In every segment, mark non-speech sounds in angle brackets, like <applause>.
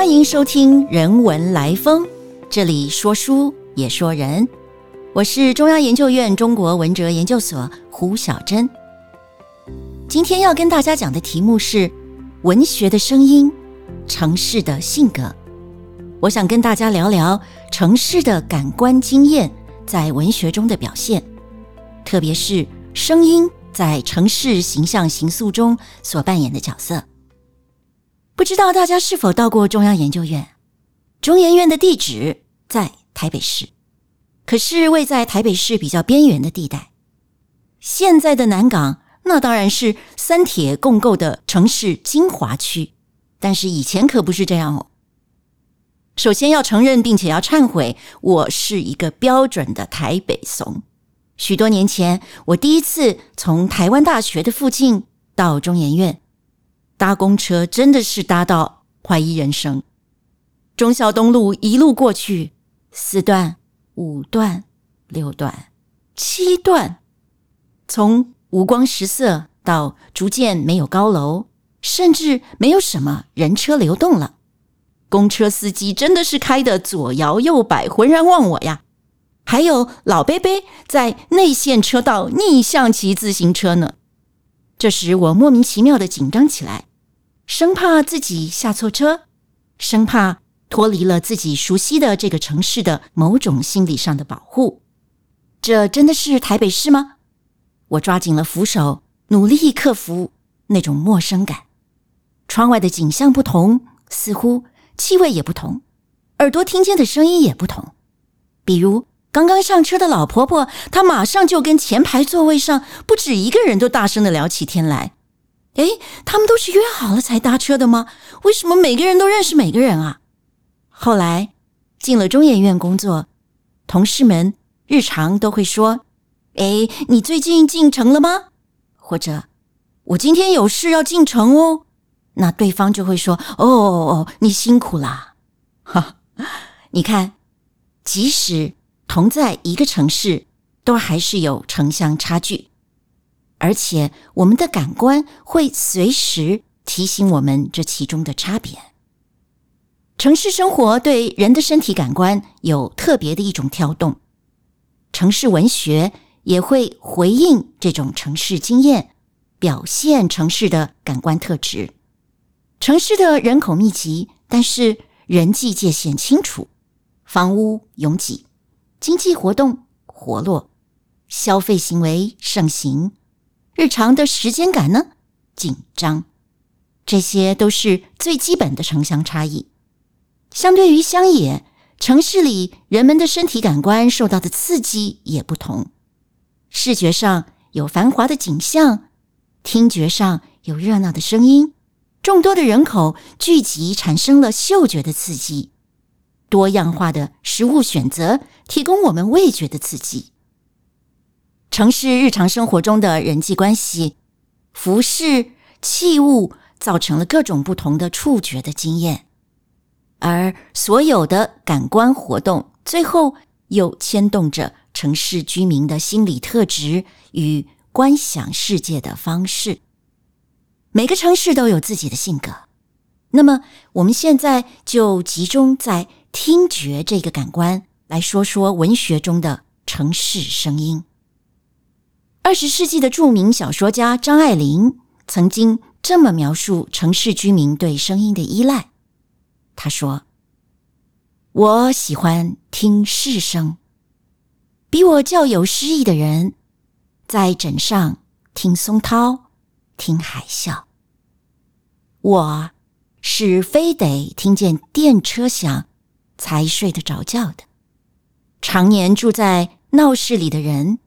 欢迎收听《人文来风》，这里说书也说人。我是中央研究院中国文哲研究所胡小珍。今天要跟大家讲的题目是文学的声音，城市的性格。我想跟大家聊聊城市的感官经验在文学中的表现，特别是声音在城市形象形塑中所扮演的角色。不知道大家是否到过中央研究院？中研院的地址在台北市，可是位在台北市比较边缘的地带。现在的南港那当然是三铁共构的城市精华区，但是以前可不是这样哦。首先要承认并且要忏悔，我是一个标准的台北怂。许多年前，我第一次从台湾大学的附近到中研院。搭公车真的是搭到怀疑人生。忠孝东路一路过去，四段、五段、六段、七段，从五光十色到逐渐没有高楼，甚至没有什么人车流动了。公车司机真的是开的左摇右摆，浑然忘我呀！还有老伯伯在内线车道逆向骑自行车呢。这时我莫名其妙的紧张起来。生怕自己下错车，生怕脱离了自己熟悉的这个城市的某种心理上的保护。这真的是台北市吗？我抓紧了扶手，努力克服那种陌生感。窗外的景象不同，似乎气味也不同，耳朵听见的声音也不同。比如刚刚上车的老婆婆，她马上就跟前排座位上不止一个人都大声的聊起天来。哎，他们都是约好了才搭车的吗？为什么每个人都认识每个人啊？后来进了中研院工作，同事们日常都会说：“哎，你最近进城了吗？”或者“我今天有事要进城哦。”那对方就会说：“哦哦哦，你辛苦啦。”哈，你看，即使同在一个城市，都还是有城乡差距。而且，我们的感官会随时提醒我们这其中的差别。城市生活对人的身体感官有特别的一种挑动，城市文学也会回应这种城市经验，表现城市的感官特质。城市的人口密集，但是人际界限清楚，房屋拥挤，经济活动活络，消费行为盛行。日常的时间感呢？紧张，这些都是最基本的城乡差异。相对于乡野，城市里人们的身体感官受到的刺激也不同。视觉上有繁华的景象，听觉上有热闹的声音，众多的人口聚集产生了嗅觉的刺激，多样化的食物选择提供我们味觉的刺激。城市日常生活中的人际关系、服饰、器物，造成了各种不同的触觉的经验，而所有的感官活动，最后又牵动着城市居民的心理特质与观想世界的方式。每个城市都有自己的性格。那么，我们现在就集中在听觉这个感官来说说文学中的城市声音。二十世纪的著名小说家张爱玲曾经这么描述城市居民对声音的依赖。他说：“我喜欢听市声，比我较有诗意的人，在枕上听松涛，听海啸。我是非得听见电车响才睡得着觉的。常年住在闹市里的人。”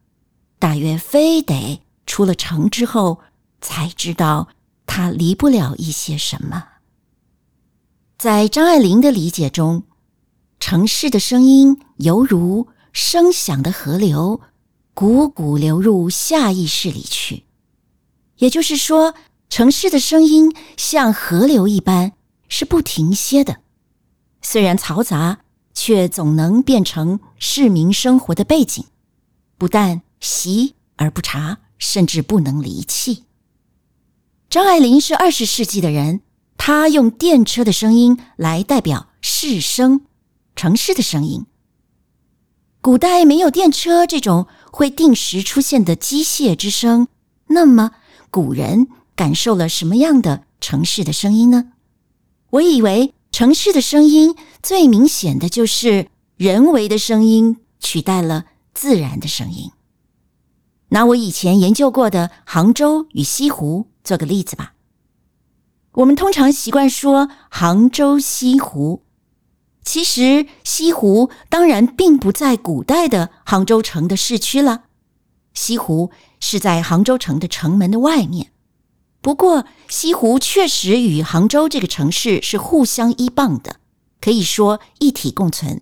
大约非得出了城之后，才知道他离不了一些什么。在张爱玲的理解中，城市的声音犹如声响的河流，汩汩流入下意识里去。也就是说，城市的声音像河流一般，是不停歇的。虽然嘈杂，却总能变成市民生活的背景。不但习而不察，甚至不能离弃。张爱玲是二十世纪的人，她用电车的声音来代表市声，城市的声音。古代没有电车这种会定时出现的机械之声，那么古人感受了什么样的城市的声音呢？我以为城市的声音最明显的就是人为的声音取代了自然的声音。拿我以前研究过的杭州与西湖做个例子吧。我们通常习惯说杭州西湖，其实西湖当然并不在古代的杭州城的市区了，西湖是在杭州城的城门的外面。不过，西湖确实与杭州这个城市是互相依傍的，可以说一体共存。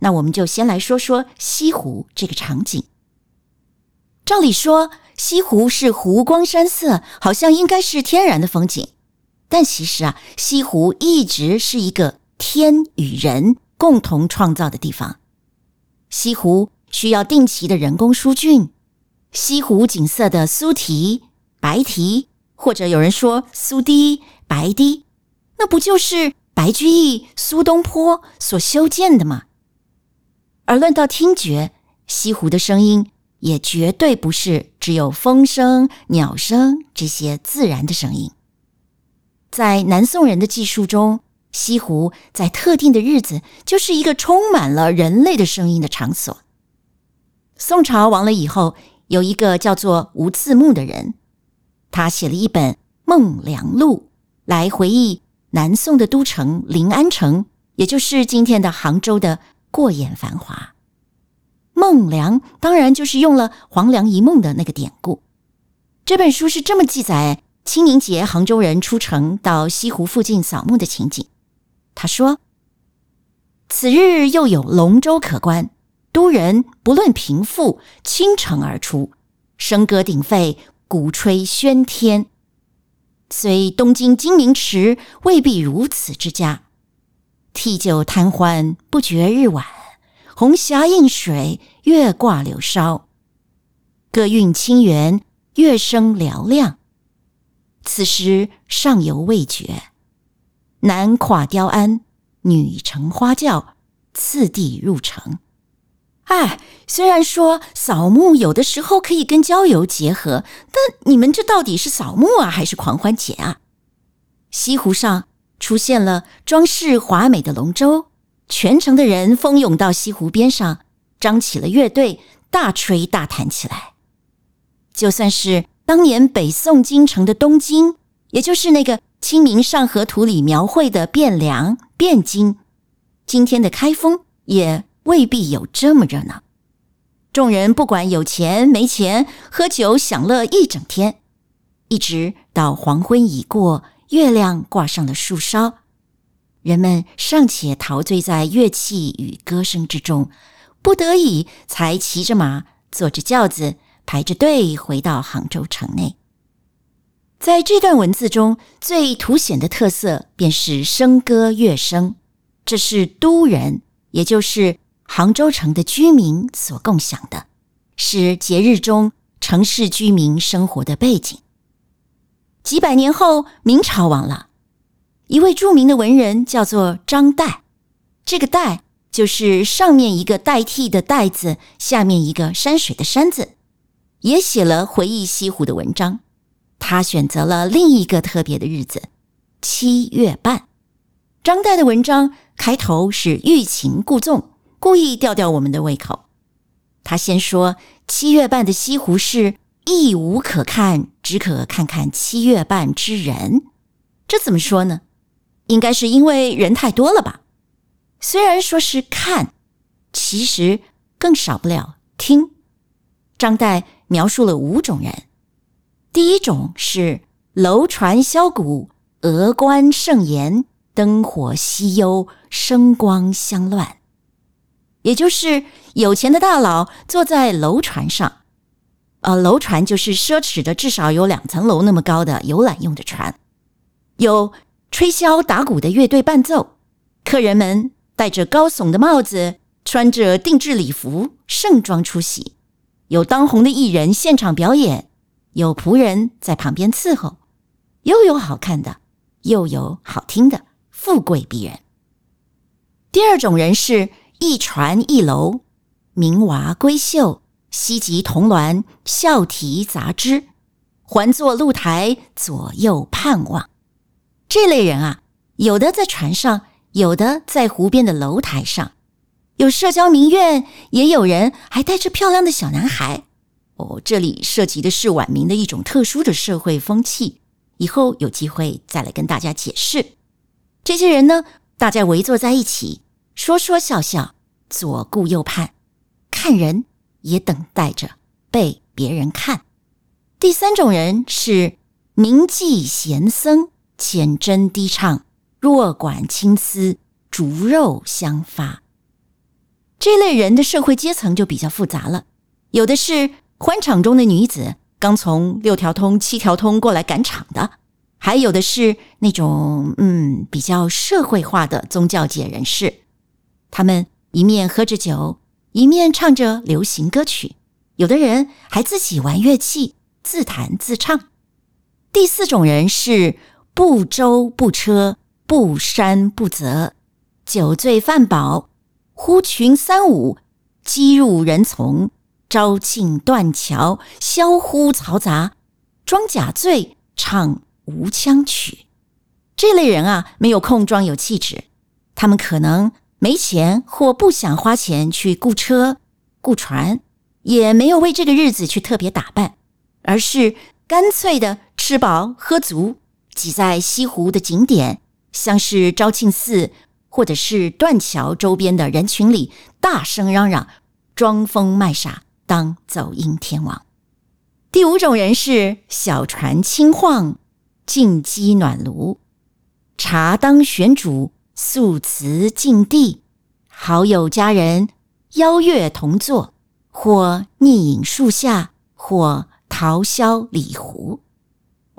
那我们就先来说说西湖这个场景。照理说，西湖是湖光山色，好像应该是天然的风景。但其实啊，西湖一直是一个天与人共同创造的地方。西湖需要定期的人工疏浚，西湖景色的苏堤、白堤，或者有人说苏堤、白堤，那不就是白居易、苏东坡所修建的吗？而论到听觉，西湖的声音也绝对不是只有风声、鸟声这些自然的声音。在南宋人的记述中，西湖在特定的日子就是一个充满了人类的声音的场所。宋朝亡了以后，有一个叫做吴自牧的人，他写了一本《梦良录》，来回忆南宋的都城临安城，也就是今天的杭州的过眼繁华。孟良当然就是用了黄粱一梦的那个典故。这本书是这么记载。清明节，杭州人出城到西湖附近扫墓的情景。他说：“此日又有龙舟可观，都人不论贫富，倾城而出，笙歌鼎沸，鼓吹喧天。虽东京金明池未必如此之佳，替酒贪欢，不觉日晚。红霞映水，月挂柳梢，歌韵清源，乐声嘹亮。”此时上犹未绝，男跨雕鞍，女乘花轿，次第入城。哎，虽然说扫墓有的时候可以跟郊游结合，但你们这到底是扫墓啊，还是狂欢节啊？西湖上出现了装饰华美的龙舟，全城的人蜂拥到西湖边上，张起了乐队，大吹大弹起来。就算是。当年北宋京城的东京，也就是那个《清明上河图》里描绘的汴梁、汴京，今天的开封也未必有这么热闹。众人不管有钱没钱，喝酒享乐一整天，一直到黄昏已过，月亮挂上了树梢，人们尚且陶醉在乐器与歌声之中，不得已才骑着马，坐着轿子。排着队回到杭州城内，在这段文字中最凸显的特色便是笙歌乐声，这是都人，也就是杭州城的居民所共享的，是节日中城市居民生活的背景。几百年后，明朝亡了，一位著名的文人叫做张岱，这个“岱”就是上面一个代替的“代”字，下面一个山水的“山”字。也写了回忆西湖的文章，他选择了另一个特别的日子——七月半。张岱的文章开头是欲擒故纵，故意吊吊我们的胃口。他先说七月半的西湖是亦无可看，只可看看七月半之人。这怎么说呢？应该是因为人太多了吧？虽然说是看，其实更少不了听。张岱。描述了五种人，第一种是楼船箫鼓，峨冠盛筵，灯火西幽，声光相乱。也就是有钱的大佬坐在楼船上，呃，楼船就是奢侈的，至少有两层楼那么高的游览用的船，有吹箫打鼓的乐队伴奏，客人们戴着高耸的帽子，穿着定制礼服，盛装出席。有当红的艺人现场表演，有仆人在旁边伺候，又有好看的，又有好听的，富贵逼人。第二种人是一船一楼，名娃闺秀，西集铜鸾，笑啼杂枝，环坐露台，左右盼望。这类人啊，有的在船上，有的在湖边的楼台上，有社交名媛，也有人还带着漂亮的小男孩。哦，这里涉及的是晚明的一种特殊的社会风气，以后有机会再来跟大家解释。这些人呢，大家围坐在一起，说说笑笑，左顾右盼，看人也等待着被别人看。第三种人是名妓贤僧，浅斟低唱，弱管青丝，竹肉相发。这类人的社会阶层就比较复杂了，有的是。欢场中的女子刚从六条通、七条通过来赶场的，还有的是那种嗯比较社会化的宗教界人士，他们一面喝着酒，一面唱着流行歌曲，有的人还自己玩乐器，自弹自唱。第四种人是不舟不车、不山不泽，酒醉饭饱，呼群三五，击入人丛。招庆断桥，萧呼嘈杂，装假醉，唱无腔曲。这类人啊，没有空装有气质。他们可能没钱或不想花钱去雇车、雇船，也没有为这个日子去特别打扮，而是干脆的吃饱喝足，挤在西湖的景点，像是昭庆寺或者是断桥周边的人群里，大声嚷嚷，装疯卖傻。当走音天王，第五种人是小船轻晃，进鸡暖炉，茶当悬煮，素瓷净地，好友佳人邀月同坐，或逆影树下，或桃萧李湖。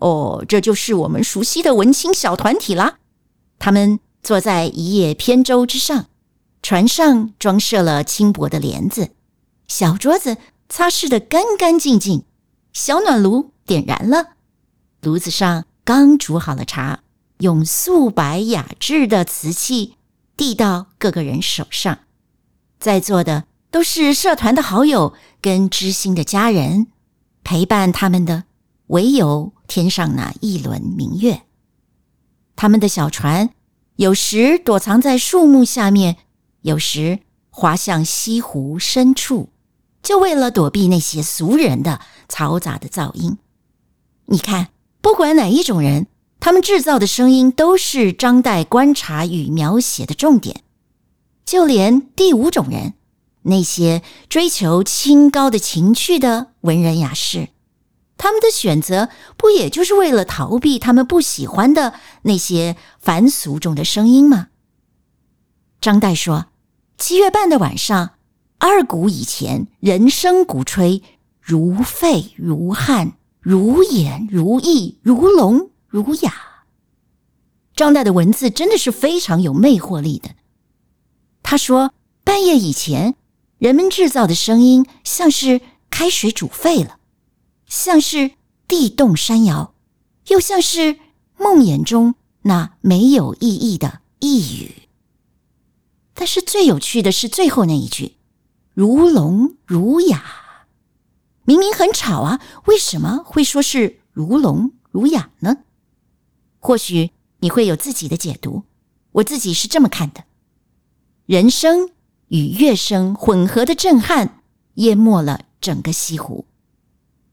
哦，这就是我们熟悉的文青小团体啦。他们坐在一叶扁舟之上，船上装设了轻薄的帘子。小桌子擦拭的干干净净，小暖炉点燃了，炉子上刚煮好了茶，用素白雅致的瓷器递到各个人手上。在座的都是社团的好友跟知心的家人，陪伴他们的唯有天上那一轮明月。他们的小船有时躲藏在树木下面，有时滑向西湖深处。就为了躲避那些俗人的嘈杂的噪音，你看，不管哪一种人，他们制造的声音都是张岱观察与描写的重点。就连第五种人，那些追求清高的情趣的文人雅士，他们的选择不也就是为了逃避他们不喜欢的那些凡俗中的声音吗？张岱说：“七月半的晚上。”二鼓以前，人声鼓吹，如沸如汗，如眼如意，如聋如哑。张岱的文字真的是非常有魅惑力的。他说，半夜以前，人们制造的声音像是开水煮沸了，像是地动山摇，又像是梦魇中那没有意义的呓语。但是最有趣的是最后那一句。如聋如哑，明明很吵啊，为什么会说是如聋如哑呢？或许你会有自己的解读，我自己是这么看的：人声与乐声混合的震撼，淹没了整个西湖，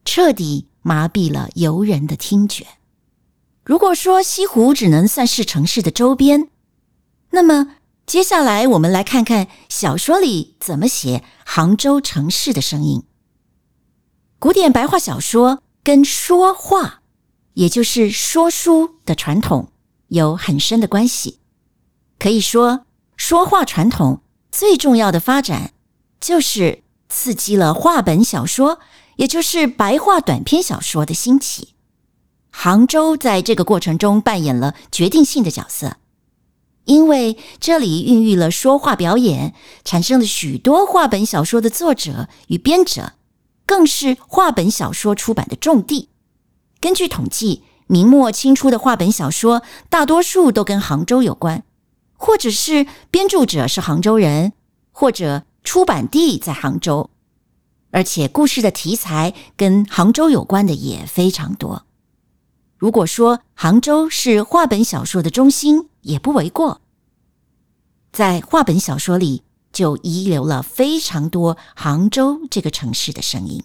彻底麻痹了游人的听觉。如果说西湖只能算是城市的周边，那么。接下来，我们来看看小说里怎么写杭州城市的声音。古典白话小说跟说话，也就是说书的传统有很深的关系。可以说，说话传统最重要的发展，就是刺激了话本小说，也就是白话短篇小说的兴起。杭州在这个过程中扮演了决定性的角色。因为这里孕育了说话表演，产生了许多话本小说的作者与编者，更是话本小说出版的重地。根据统计，明末清初的话本小说，大多数都跟杭州有关，或者是编著者是杭州人，或者出版地在杭州，而且故事的题材跟杭州有关的也非常多。如果说杭州是话本小说的中心，也不为过。在话本小说里，就遗留了非常多杭州这个城市的声音。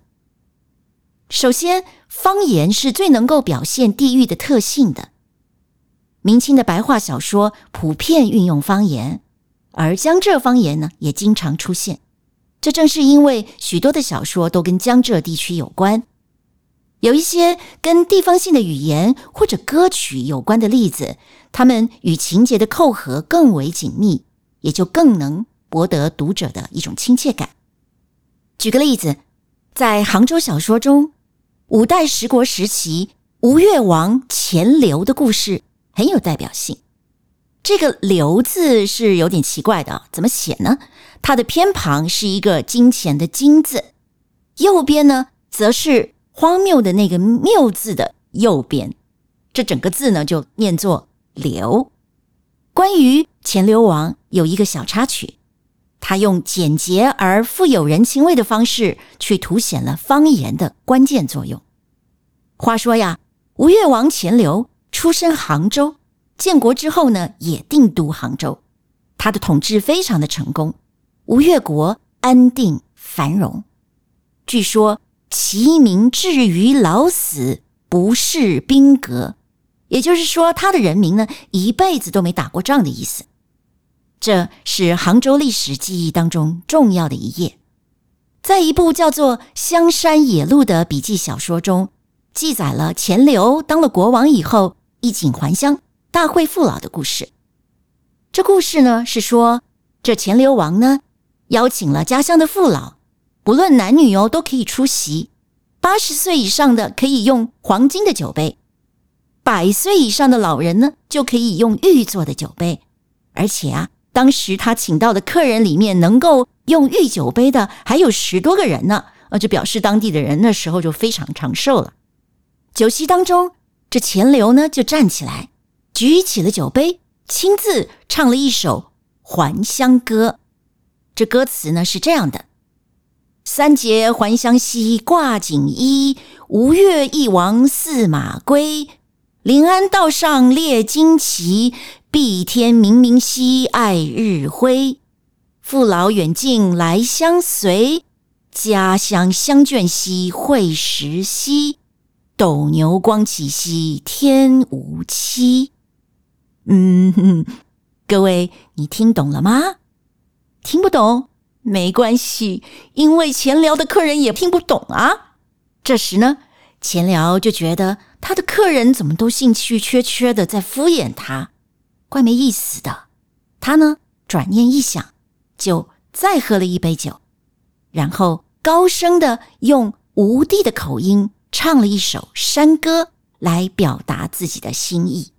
首先，方言是最能够表现地域的特性的。明清的白话小说普遍运用方言，而江浙方言呢也经常出现。这正是因为许多的小说都跟江浙地区有关，有一些跟地方性的语言或者歌曲有关的例子，他们与情节的扣合更为紧密，也就更能博得读者的一种亲切感。举个例子，在杭州小说中。五代十国时期，吴越王钱镠的故事很有代表性。这个“镠”字是有点奇怪的，怎么写呢？它的偏旁是一个金钱的“金”字，右边呢则是荒谬的那个“谬”字的右边。这整个字呢就念作“刘”。关于钱镠王有一个小插曲，他用简洁而富有人情味的方式去凸显了方言的关键作用。话说呀，吴越王钱镠出身杭州，建国之后呢，也定都杭州。他的统治非常的成功，吴越国安定繁荣。据说其民至于老死不事兵革，也就是说，他的人民呢，一辈子都没打过仗的意思。这是杭州历史记忆当中重要的一页。在一部叫做《香山野鹿》的笔记小说中。记载了钱镠当了国王以后衣锦还乡、大会父老的故事。这故事呢是说，这钱镠王呢邀请了家乡的父老，不论男女哦都可以出席。八十岁以上的可以用黄金的酒杯，百岁以上的老人呢就可以用玉做的酒杯。而且啊，当时他请到的客人里面，能够用玉酒杯的还有十多个人呢。呃，就表示当地的人那时候就非常长寿了。酒席当中，这钱镠呢就站起来，举起了酒杯，亲自唱了一首《还乡歌》。这歌词呢是这样的：“三节还乡兮挂锦衣，吴越一王驷马归。临安道上列旌旗，碧天明明兮爱日辉。父老远近来相随，家乡相眷兮会时兮。”斗牛光起兮天无期。嗯，<laughs> 各位，你听懂了吗？听不懂没关系，因为钱辽的客人也听不懂啊。这时呢，钱辽就觉得他的客人怎么都兴趣缺缺的，在敷衍他，怪没意思的。他呢，转念一想，就再喝了一杯酒，然后高声的用吴地的口音。唱了一首山歌来表达自己的心意。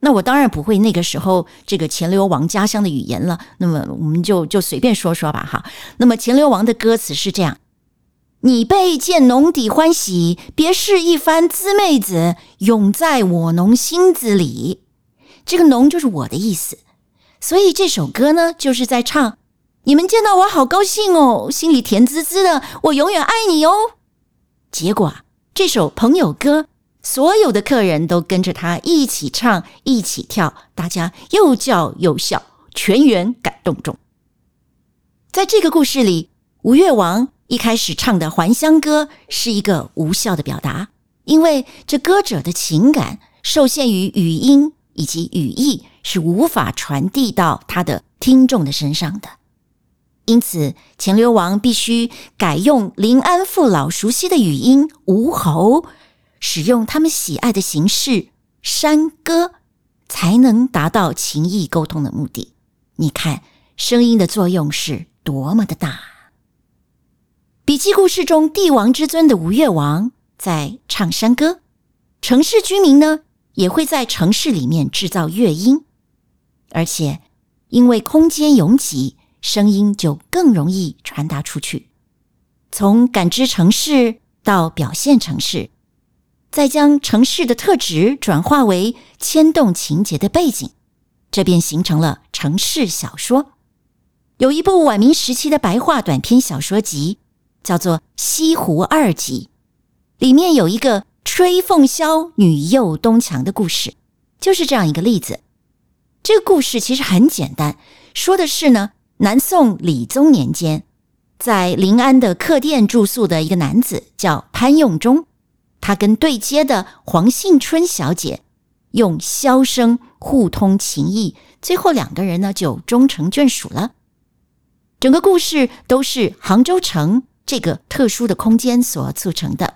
那我当然不会那个时候这个钱流王家乡的语言了。那么我们就就随便说说吧，哈。那么钱流王的歌词是这样：你被见农底欢喜，别是一番滋妹子，永在我农心子里。这个“农”就是我的意思，所以这首歌呢，就是在唱你们见到我好高兴哦，心里甜滋滋的，我永远爱你哦。结果，这首朋友歌，所有的客人都跟着他一起唱，一起跳，大家又叫又笑，全员感动中。在这个故事里，吴越王一开始唱的还乡歌是一个无效的表达，因为这歌者的情感受限于语音以及语义，是无法传递到他的听众的身上的。因此，钱流王必须改用临安父老熟悉的语音吴侯，使用他们喜爱的形式山歌，才能达到情谊沟通的目的。你看，声音的作用是多么的大！笔记故事中，帝王之尊的吴越王在唱山歌，城市居民呢也会在城市里面制造乐音，而且因为空间拥挤。声音就更容易传达出去。从感知城市到表现城市，再将城市的特质转化为牵动情节的背景，这便形成了城市小说。有一部晚明时期的白话短篇小说集，叫做《西湖二集》，里面有一个吹凤箫女幼东墙的故事，就是这样一个例子。这个故事其实很简单，说的是呢，南宋理宗年间，在临安的客店住宿的一个男子叫潘用忠。他跟对接的黄杏春小姐用箫声互通情意，最后两个人呢就终成眷属了。整个故事都是杭州城这个特殊的空间所促成的。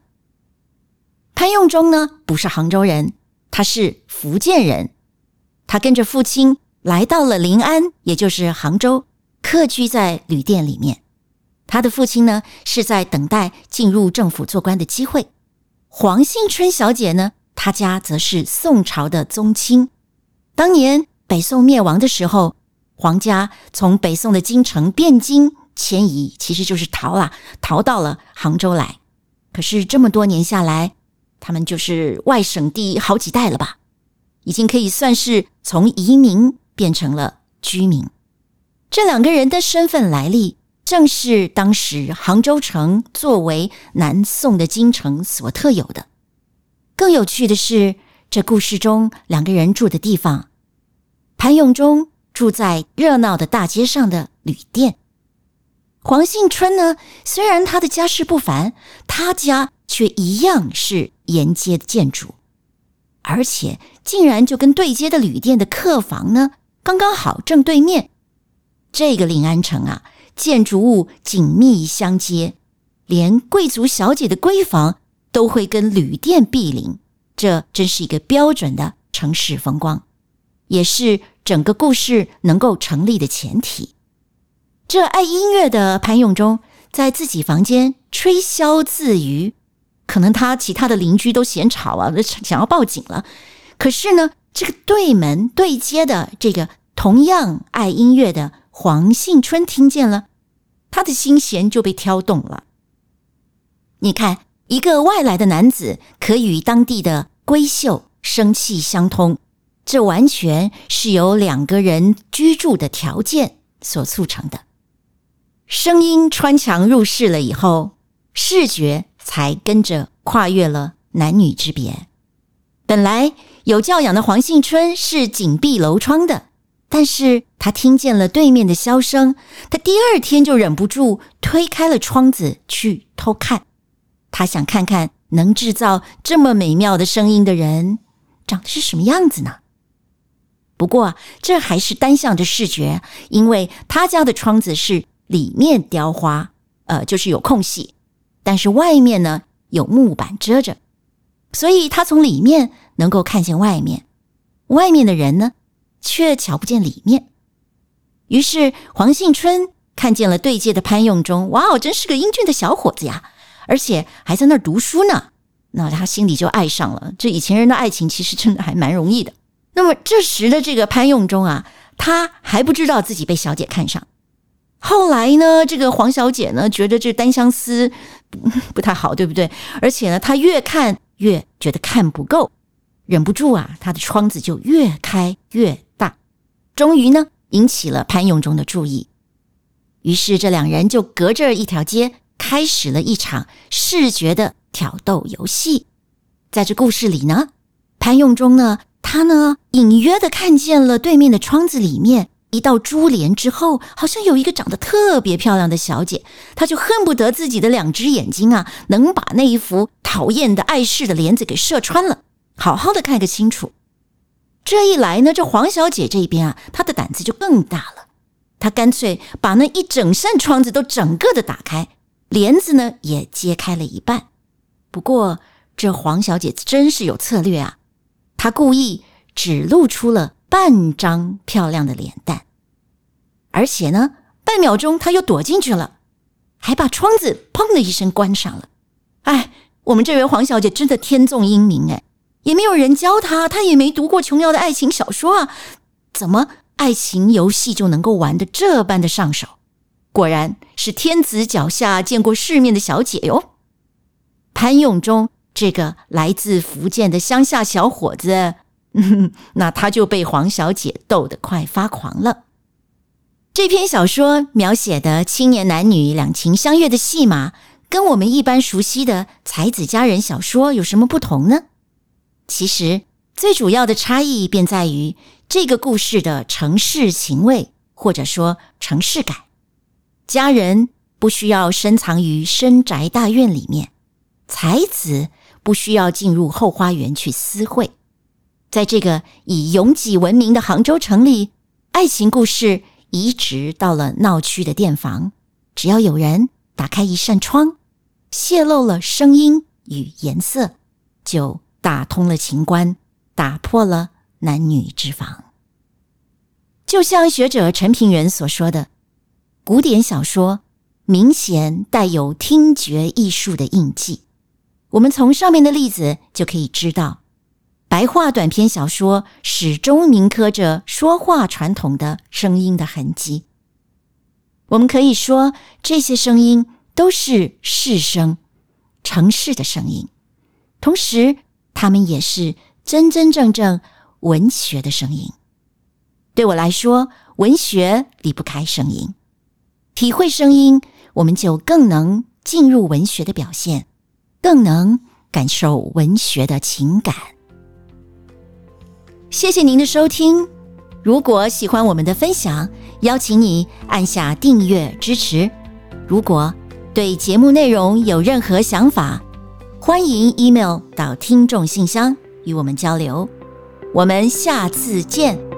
潘用忠呢不是杭州人，他是福建人，他跟着父亲来到了临安，也就是杭州，客居在旅店里面。他的父亲呢是在等待进入政府做官的机会。黄杏春小姐呢？她家则是宋朝的宗亲。当年北宋灭亡的时候，黄家从北宋的京城汴京迁移，其实就是逃了，逃到了杭州来。可是这么多年下来，他们就是外省第好几代了吧？已经可以算是从移民变成了居民。这两个人的身份来历。正是当时杭州城作为南宋的京城所特有的。更有趣的是，这故事中两个人住的地方，潘永忠住在热闹的大街上的旅店，黄杏春呢，虽然他的家世不凡，他家却一样是沿街的建筑，而且竟然就跟对街的旅店的客房呢，刚刚好正对面。这个临安城啊。建筑物紧密相接，连贵族小姐的闺房都会跟旅店毗邻，这真是一个标准的城市风光，也是整个故事能够成立的前提。这爱音乐的潘永忠在自己房间吹箫自娱，可能他其他的邻居都嫌吵啊，想要报警了。可是呢，这个对门对接的这个同样爱音乐的黄杏春听见了。他的心弦就被挑动了。你看，一个外来的男子可与当地的闺秀生气相通，这完全是由两个人居住的条件所促成的。声音穿墙入室了以后，视觉才跟着跨越了男女之别。本来有教养的黄杏春是紧闭楼窗的。但是他听见了对面的箫声，他第二天就忍不住推开了窗子去偷看。他想看看能制造这么美妙的声音的人长得是什么样子呢？不过这还是单向的视觉，因为他家的窗子是里面雕花，呃，就是有空隙，但是外面呢有木板遮着，所以他从里面能够看见外面。外面的人呢？却瞧不见里面，于是黄杏春看见了对接的潘用忠，哇哦，真是个英俊的小伙子呀，而且还在那读书呢。那他心里就爱上了。这以前人的爱情其实真的还蛮容易的。那么这时的这个潘用忠啊，他还不知道自己被小姐看上。后来呢，这个黄小姐呢，觉得这单相思 <laughs> 不太好，对不对？而且呢，她越看越觉得看不够，忍不住啊，他的窗子就越开越大。终于呢，引起了潘永忠的注意。于是这两人就隔着一条街，开始了一场视觉的挑逗游戏。在这故事里呢，潘永忠呢，他呢隐约的看见了对面的窗子里面一道珠帘之后，好像有一个长得特别漂亮的小姐，他就恨不得自己的两只眼睛啊，能把那一幅讨厌的碍事的帘子给射穿了，好好的看个清楚。这一来呢，这黄小姐这一边啊，她的胆子就更大了。她干脆把那一整扇窗子都整个的打开，帘子呢也揭开了一半。不过这黄小姐真是有策略啊，她故意只露出了半张漂亮的脸蛋，而且呢，半秒钟她又躲进去了，还把窗子砰的一声关上了。哎，我们这位黄小姐真的天纵英明哎。也没有人教他，他也没读过琼瑶的爱情小说啊，怎么爱情游戏就能够玩的这般的上手？果然是天子脚下见过世面的小姐哟。潘永忠这个来自福建的乡下小伙子，<laughs> 那他就被黄小姐逗得快发狂了。这篇小说描写的青年男女两情相悦的戏码，跟我们一般熟悉的才子佳人小说有什么不同呢？其实最主要的差异便在于这个故事的城市情味，或者说城市感。家人不需要深藏于深宅大院里面，才子不需要进入后花园去私会。在这个以拥挤闻名的杭州城里，爱情故事。移植到了闹区的店房，只要有人打开一扇窗，泄露了声音与颜色，就打通了情关，打破了男女之防。就像学者陈平原所说的，古典小说明显带有听觉艺术的印记。我们从上面的例子就可以知道。白话短篇小说始终铭刻着说话传统的声音的痕迹。我们可以说，这些声音都是市声、城市的声音，同时，他们也是真真正正文学的声音。对我来说，文学离不开声音。体会声音，我们就更能进入文学的表现，更能感受文学的情感。谢谢您的收听。如果喜欢我们的分享，邀请你按下订阅支持。如果对节目内容有任何想法，欢迎 email 到听众信箱与我们交流。我们下次见。